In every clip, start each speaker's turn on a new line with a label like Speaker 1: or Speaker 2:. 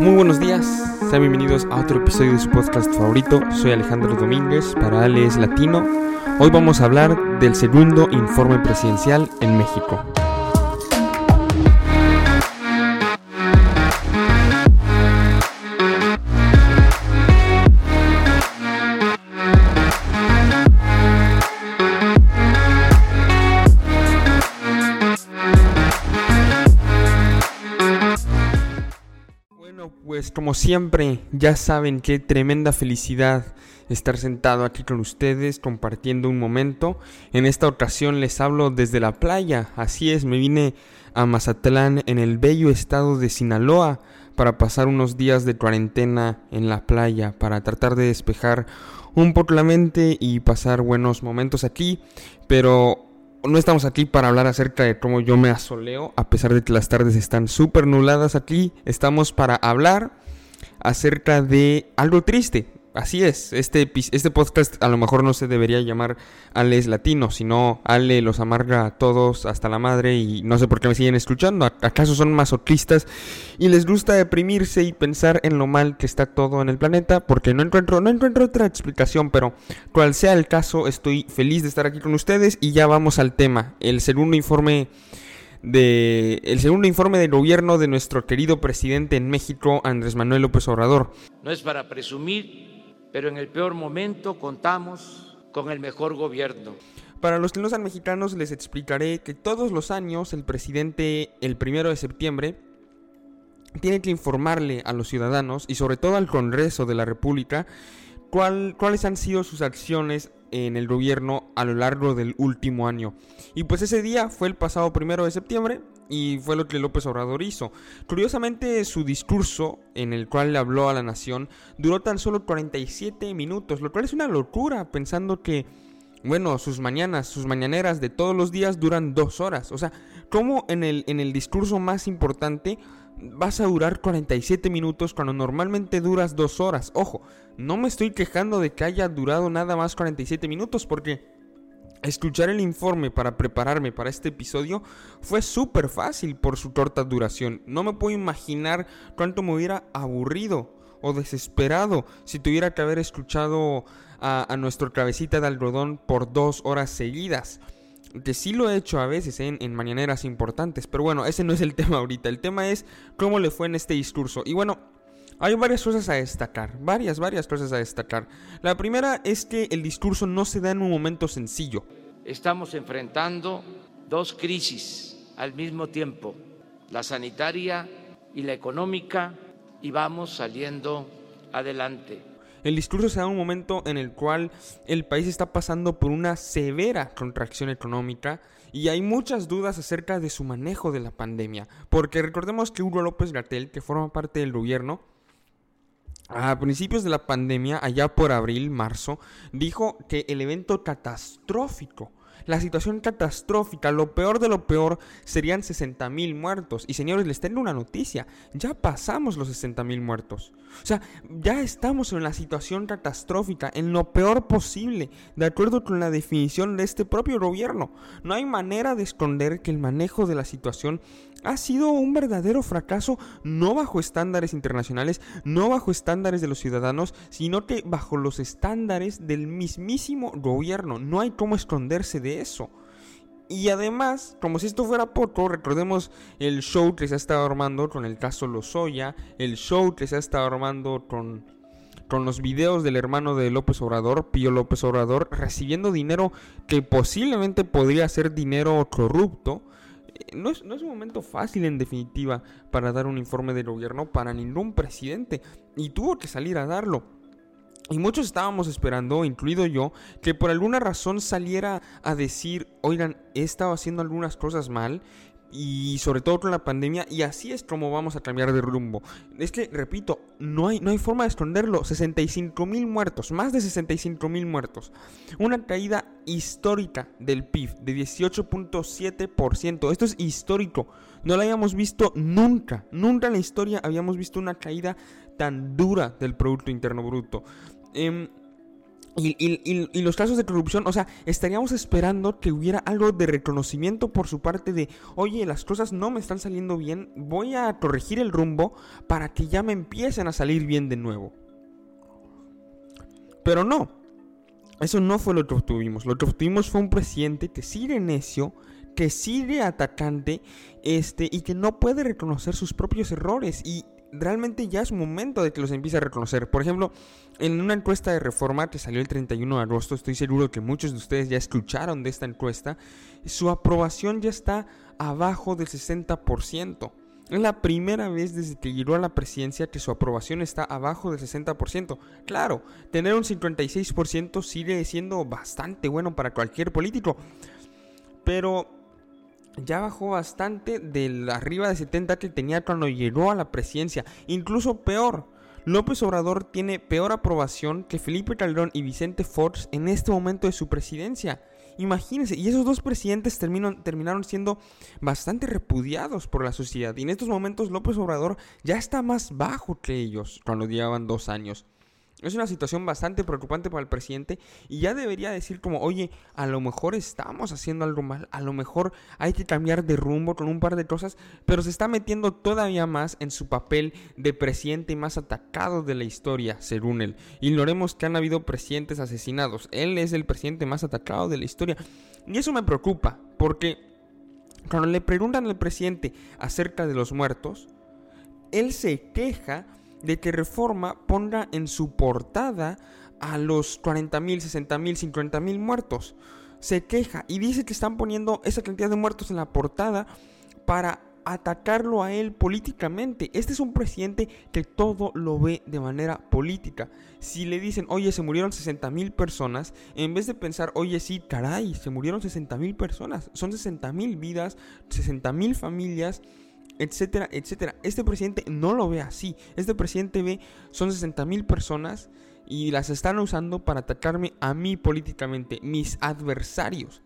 Speaker 1: Muy buenos días, sean bienvenidos a otro episodio de su podcast favorito. Soy Alejandro Domínguez para Ale es Latino. Hoy vamos a hablar del segundo informe presidencial en México. Pues como siempre, ya saben qué tremenda felicidad estar sentado aquí con ustedes compartiendo un momento. En esta ocasión les hablo desde la playa, así es, me vine a Mazatlán en el bello estado de Sinaloa para pasar unos días de cuarentena en la playa, para tratar de despejar un poco la mente y pasar buenos momentos aquí, pero no estamos aquí para hablar acerca de cómo yo me asoleo, a pesar de que las tardes están súper nubladas aquí. Estamos para hablar acerca de algo triste, Así es, este, este podcast a lo mejor no se debería llamar Ales Latino, sino Ale los amarga a todos hasta la madre y no sé por qué me siguen escuchando. ¿Acaso son masoquistas y les gusta deprimirse y pensar en lo mal que está todo en el planeta? Porque no encuentro, no encuentro otra explicación, pero cual sea el caso, estoy feliz de estar aquí con ustedes y ya vamos al tema. El segundo informe de el segundo informe del gobierno de nuestro querido presidente en México, Andrés Manuel López Obrador.
Speaker 2: No es para presumir pero en el peor momento contamos con el mejor gobierno.
Speaker 1: Para los que no sean mexicanos les explicaré que todos los años el presidente el primero de septiembre tiene que informarle a los ciudadanos y sobre todo al Congreso de la República cuáles han sido sus acciones en el gobierno a lo largo del último año. Y pues ese día fue el pasado primero de septiembre y fue lo que López Obrador hizo. Curiosamente, su discurso, en el cual le habló a la nación, duró tan solo 47 minutos, lo cual es una locura, pensando que, bueno, sus mañanas, sus mañaneras de todos los días duran dos horas. O sea, ¿cómo en el, en el discurso más importante vas a durar 47 minutos cuando normalmente duras dos horas? Ojo, no me estoy quejando de que haya durado nada más 47 minutos, porque Escuchar el informe para prepararme para este episodio fue súper fácil por su corta duración. No me puedo imaginar cuánto me hubiera aburrido o desesperado si tuviera que haber escuchado a, nuestro cabecita de algodón por dos horas seguidas. Que sí lo he hecho a veces en, en mañaneras importantes, pero bueno, ese no es el tema ahorita. El tema es cómo le fue en este discurso. Y bueno, hay varias cosas a destacar, varias, varias cosas a destacar. La primera es que el discurso no se da en un momento sencillo.
Speaker 2: Estamos enfrentando dos crisis al mismo tiempo, la sanitaria y la económica, y vamos saliendo adelante.
Speaker 1: El discurso se da en un momento en el cual el país está pasando por una severa contracción económica y hay muchas dudas acerca de su manejo de la pandemia. Porque recordemos que Hugo López Gatel, que forma parte del gobierno, a principios de la pandemia, allá por abril, marzo, dijo que el evento catastrófico la situación catastrófica, lo peor de lo peor, serían 60 mil muertos. Y señores, les tengo una noticia, ya pasamos los 60 mil muertos. O sea, ya estamos en la situación catastrófica, en lo peor posible, de acuerdo con la definición de este propio gobierno. No hay manera de esconder que el manejo de la situación ha sido un verdadero fracaso, no bajo estándares internacionales, no bajo estándares de los ciudadanos, sino que bajo los estándares del mismísimo gobierno. No hay cómo esconderse de eso. Y además, como si esto fuera poco, recordemos el show que se ha estado armando con el caso Lozoya, el show que se ha estado armando con, con los videos del hermano de López Obrador, Pío López Obrador, recibiendo dinero que posiblemente podría ser dinero corrupto. No es, no es un momento fácil en definitiva para dar un informe del gobierno para ningún presidente. Y tuvo que salir a darlo. Y muchos estábamos esperando, incluido yo, que por alguna razón saliera a decir, oigan, he estado haciendo algunas cosas mal y sobre todo con la pandemia y así es como vamos a cambiar de rumbo. Es que, repito, no hay, no hay forma de esconderlo. 65 mil muertos, más de 65 mil muertos. Una caída histórica del PIB de 18.7%. Esto es histórico. No lo habíamos visto nunca. Nunca en la historia habíamos visto una caída tan dura del Producto Interno Bruto. Em, y, los casos de corrupción, o sea, estaríamos esperando que hubiera algo de reconocimiento por su parte de, oye, las cosas no me están saliendo bien, voy a corregir el rumbo para que ya me empiecen a salir bien de nuevo. Pero no, eso no fue lo que obtuvimos. Lo que obtuvimos fue un presidente que sigue necio, que sigue atacante, este, y que no puede reconocer sus propios errores. Y realmente ya es momento de que los empiece a reconocer. Por ejemplo, en una encuesta de reforma que salió el 31 de agosto, estoy seguro que muchos de ustedes ya escucharon de esta encuesta, su aprobación ya está abajo del 60%. Es la primera vez desde que llegó a la presidencia que su aprobación está abajo del 60%. Claro, tener un 56% sigue siendo bastante bueno para cualquier político. Pero ya bajó bastante del arriba de 70 que tenía cuando llegó a la presidencia. Incluso peor. López Obrador tiene peor aprobación que Felipe Calderón y Vicente Fox en este momento de su presidencia. Imagínense, y esos dos presidentes terminaron siendo bastante repudiados por la sociedad. Y en estos momentos López Obrador ya está más bajo que ellos cuando llevaban dos años. Es una situación bastante preocupante para el presidente y ya debería decir como, oye, a lo mejor estamos haciendo algo mal, a lo mejor hay que cambiar de rumbo con un par de cosas, pero se está metiendo todavía más en su papel de presidente más atacado de la historia, según él. Ignoremos que han habido presidentes asesinados, él es el presidente más atacado de la historia. Y eso me preocupa, porque cuando le preguntan al presidente acerca de los muertos, él se queja de que Reforma ponga en su portada a los 40.000, 60.000, 50.000 muertos. Se queja y dice que están poniendo esa cantidad de muertos en la portada para atacarlo a él políticamente. Este es un presidente que todo lo ve de manera política. Si le dicen, oye, se murieron 60 mil personas, en vez de pensar, oye, sí, caray, se murieron 60 mil personas, son 60 mil vidas, 60 mil familias etcétera, etcétera. Este presidente no lo ve así. Este presidente ve, son 60 mil personas y las están usando para atacarme a mí políticamente, mis adversarios.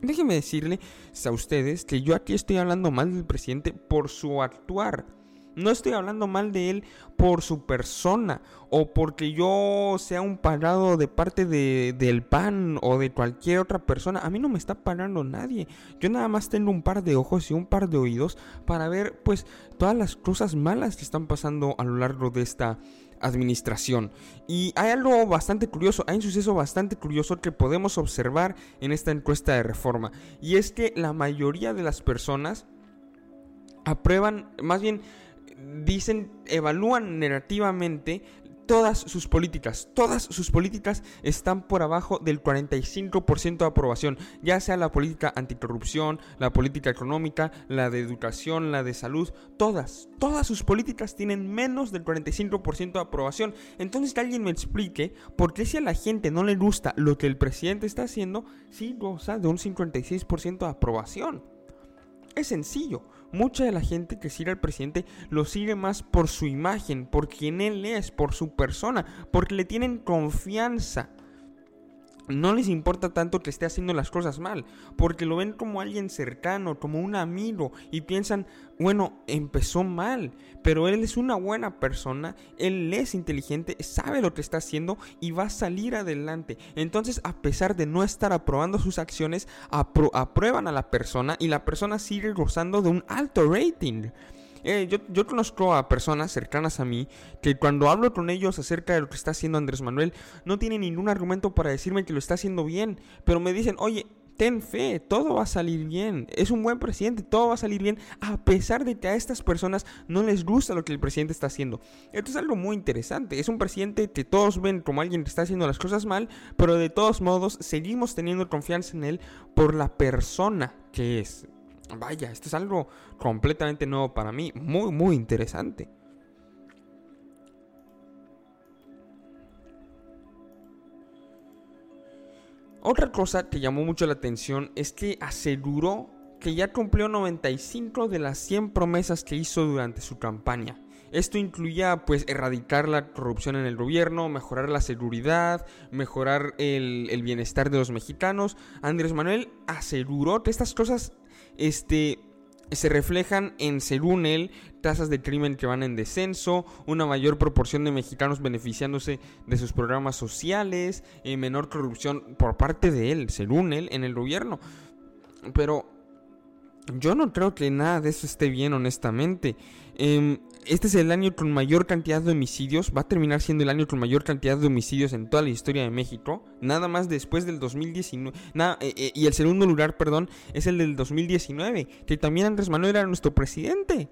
Speaker 1: Déjenme decirle a ustedes que yo aquí estoy hablando mal del presidente por su actuar. No estoy hablando mal de él por su persona o porque yo sea un pagado de parte de, del PAN o de cualquier otra persona. A mí no me está pagando nadie. Yo nada más tengo un par de ojos y un par de oídos para ver pues todas las cosas malas que están pasando a lo largo de esta administración. Y hay algo bastante curioso, hay un suceso bastante curioso que podemos observar en esta encuesta de reforma. Y es que la mayoría de las personas aprueban, más bien dicen, evalúan negativamente todas sus políticas. Todas sus políticas están por abajo del 45% de aprobación, ya sea la política anticorrupción, la política económica, la de educación, la de salud, todas, todas sus políticas tienen menos del 45% de aprobación. Entonces que alguien me explique por qué si a la gente no le gusta lo que el presidente está haciendo, sí goza de un 56% de aprobación. Es sencillo. Mucha de la gente que sigue al presidente lo sigue más por su imagen, por quien él es, por su persona, porque le tienen confianza no les importa tanto que esté haciendo las cosas mal, porque lo ven como alguien cercano, como un amigo, y piensan, bueno, empezó mal, pero él es una buena persona, él es inteligente, sabe lo que está haciendo y va a salir adelante. Entonces, a pesar de no estar aprobando sus acciones, aprueban a la persona y la persona sigue gozando de un alto rating. Eh, yo, conozco a personas cercanas a mí que cuando hablo con ellos acerca de lo que está haciendo Andrés Manuel, no tienen ningún argumento para decirme que lo está haciendo bien, pero me dicen, oye, ten fe, todo va a salir bien. Es un buen presidente, todo va a salir bien, a pesar de que a estas personas no les gusta lo que el presidente está haciendo. Esto es algo muy interesante. Es un presidente que todos ven como alguien que está haciendo las cosas mal, pero de todos modos seguimos teniendo confianza en él por la persona que es. Vaya, esto es algo completamente nuevo para mí, muy, muy interesante. Otra cosa que llamó mucho la atención es que aseguró que ya cumplió 95 de las 100 promesas que hizo durante su campaña. Esto incluía pues erradicar la corrupción en el gobierno, mejorar la seguridad, mejorar el, el bienestar de los mexicanos. Andrés Manuel aseguró que estas cosas este, se reflejan en, según él, tasas de crimen que van en descenso, una mayor proporción de mexicanos beneficiándose de sus programas sociales, y menor corrupción por parte de él, según él, en el gobierno. Pero yo no creo que nada de eso esté bien, honestamente. Em, este es el año con mayor cantidad de homicidios. Va a terminar siendo el año con mayor cantidad de homicidios en toda la historia de México. Nada más después del 2019. Nada, eh, eh, y el segundo lugar, perdón, es el del 2019. Que también Andrés Manuel era nuestro presidente.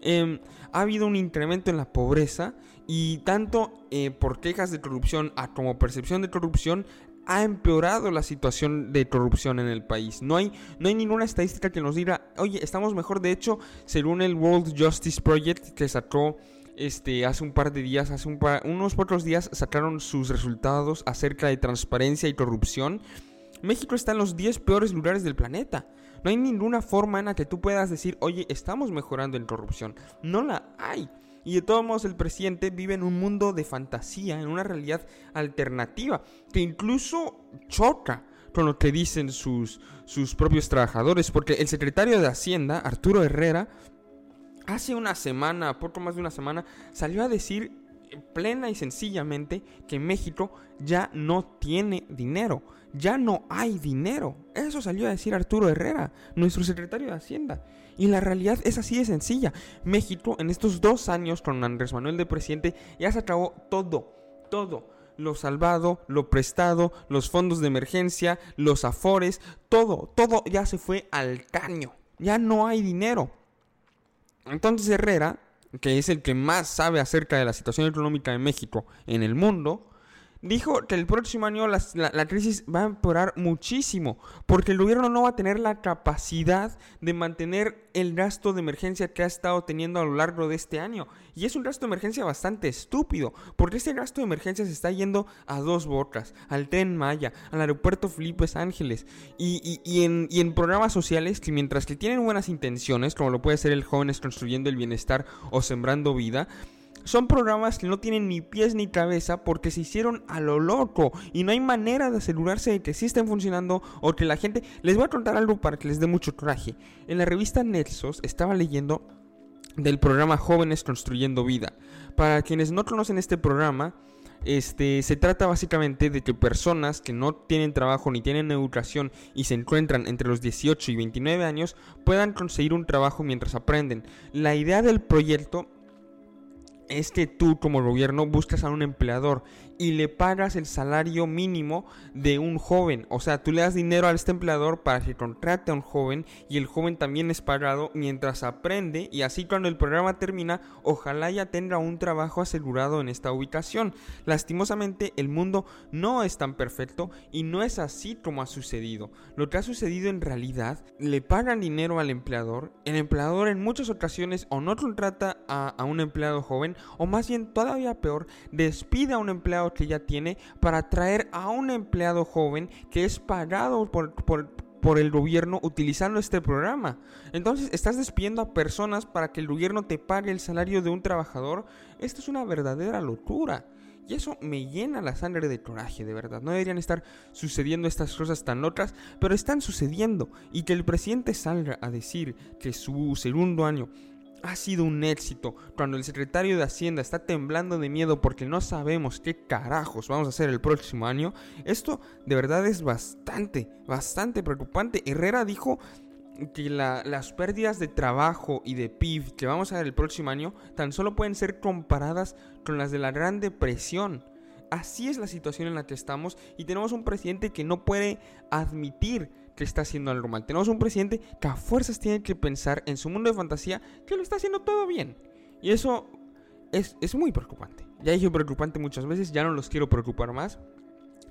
Speaker 1: Em, ha habido un incremento en la pobreza. Y tanto eh, por quejas de corrupción como percepción de corrupción ha empeorado la situación de corrupción en el país. No hay, no hay ninguna estadística que nos diga, oye, estamos mejor. De hecho, según el World Justice Project que sacó este, hace un par de días, hace un unos pocos días, sacaron sus resultados acerca de transparencia y corrupción. México está en los 10 peores lugares del planeta. No hay ninguna forma en la que tú puedas decir, oye, estamos mejorando en corrupción. No la hay. Y de todos modos el presidente vive en un mundo de fantasía, en una realidad alternativa, que incluso choca con lo que dicen sus, sus propios trabajadores, porque el secretario de Hacienda, Arturo Herrera, hace una semana, poco más de una semana, salió a decir plena y sencillamente que México ya no tiene dinero, ya no hay dinero. Eso salió a decir Arturo Herrera, nuestro secretario de Hacienda. Y la realidad es así de sencilla. México en estos dos años con Andrés Manuel de presidente ya se acabó todo, todo. Lo salvado, lo prestado, los fondos de emergencia, los afores, todo, todo ya se fue al caño. Ya no hay dinero. Entonces Herrera que es el que más sabe acerca de la situación económica de México en el mundo, dijo que el próximo año la, crisis va a empeorar muchísimo, porque el gobierno no va a tener la capacidad de mantener el gasto de emergencia que ha estado teniendo a lo largo de este año. Y es un gasto de emergencia bastante estúpido, porque este gasto de emergencia se está yendo a dos bocas, al tren Maya, al aeropuerto Felipe Ángeles, y, en, y en programas sociales que mientras que tienen buenas intenciones, como lo puede ser el Jóvenes Construyendo el Bienestar o Sembrando Vida, son programas que no tienen ni pies ni cabeza porque se hicieron a lo loco y no hay manera de asegurarse de que sí estén funcionando o que la gente... Les voy a contar algo para que les dé mucho coraje. En la revista Nexos estaba leyendo del programa Jóvenes Construyendo Vida. Para quienes no conocen este programa, este, se trata básicamente de que personas que no tienen trabajo ni tienen educación y se encuentran entre los 18 y 29 años puedan conseguir un trabajo mientras aprenden. La idea del proyecto es que tú como gobierno buscas a un empleador y le pagas el salario mínimo de un joven. O sea, tú le das dinero a este empleador para que contrate a un joven y el joven también es pagado mientras aprende y así cuando el programa termina, ojalá ya tenga un trabajo asegurado en esta ubicación. Lastimosamente, el mundo no es tan perfecto y no es así como ha sucedido. Lo que ha sucedido en realidad, le pagan dinero al empleador, el empleador en muchas ocasiones o no contrata a, a un empleado joven o más bien todavía peor, despide a un empleado que ya tiene para traer a un empleado joven que es pagado por, por el gobierno utilizando este programa. Entonces estás despidiendo a personas para que el gobierno te pague el salario de un trabajador. Esto es una verdadera locura. Y eso me llena la sangre de coraje, de verdad. No deberían estar sucediendo estas cosas tan locas, pero están sucediendo. Y que el presidente salga a decir que su segundo año ha sido un éxito. Cuando el secretario de Hacienda está temblando de miedo porque no sabemos qué carajos vamos a hacer el próximo año, esto de verdad es bastante, bastante preocupante. Herrera dijo que las pérdidas de trabajo y de PIB que vamos a ver el próximo año tan solo pueden ser comparadas con las de la Gran Depresión. Así es la situación en la que estamos y tenemos un presidente que no puede admitir que está haciendo algo mal. Tenemos un presidente que a fuerzas tiene que pensar en su mundo de fantasía que lo está haciendo todo bien. Y eso es, es muy preocupante. Ya dije preocupante muchas veces, ya no los quiero preocupar más.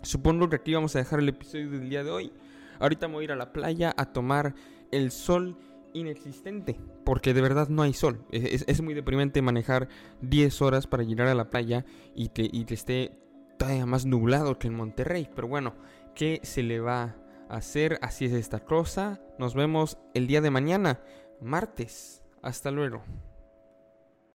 Speaker 1: Supongo que aquí vamos a dejar el episodio del día de hoy. Ahorita me voy a ir a la playa a tomar el sol inexistente, porque de verdad no hay sol. Es, es, muy deprimente manejar 10 horas para llegar a la playa y que, y que esté todavía más nublado que en Monterrey. Pero bueno, ¿qué se le va hacer. Así es esta cosa. Nos vemos el día de mañana, martes. Hasta luego.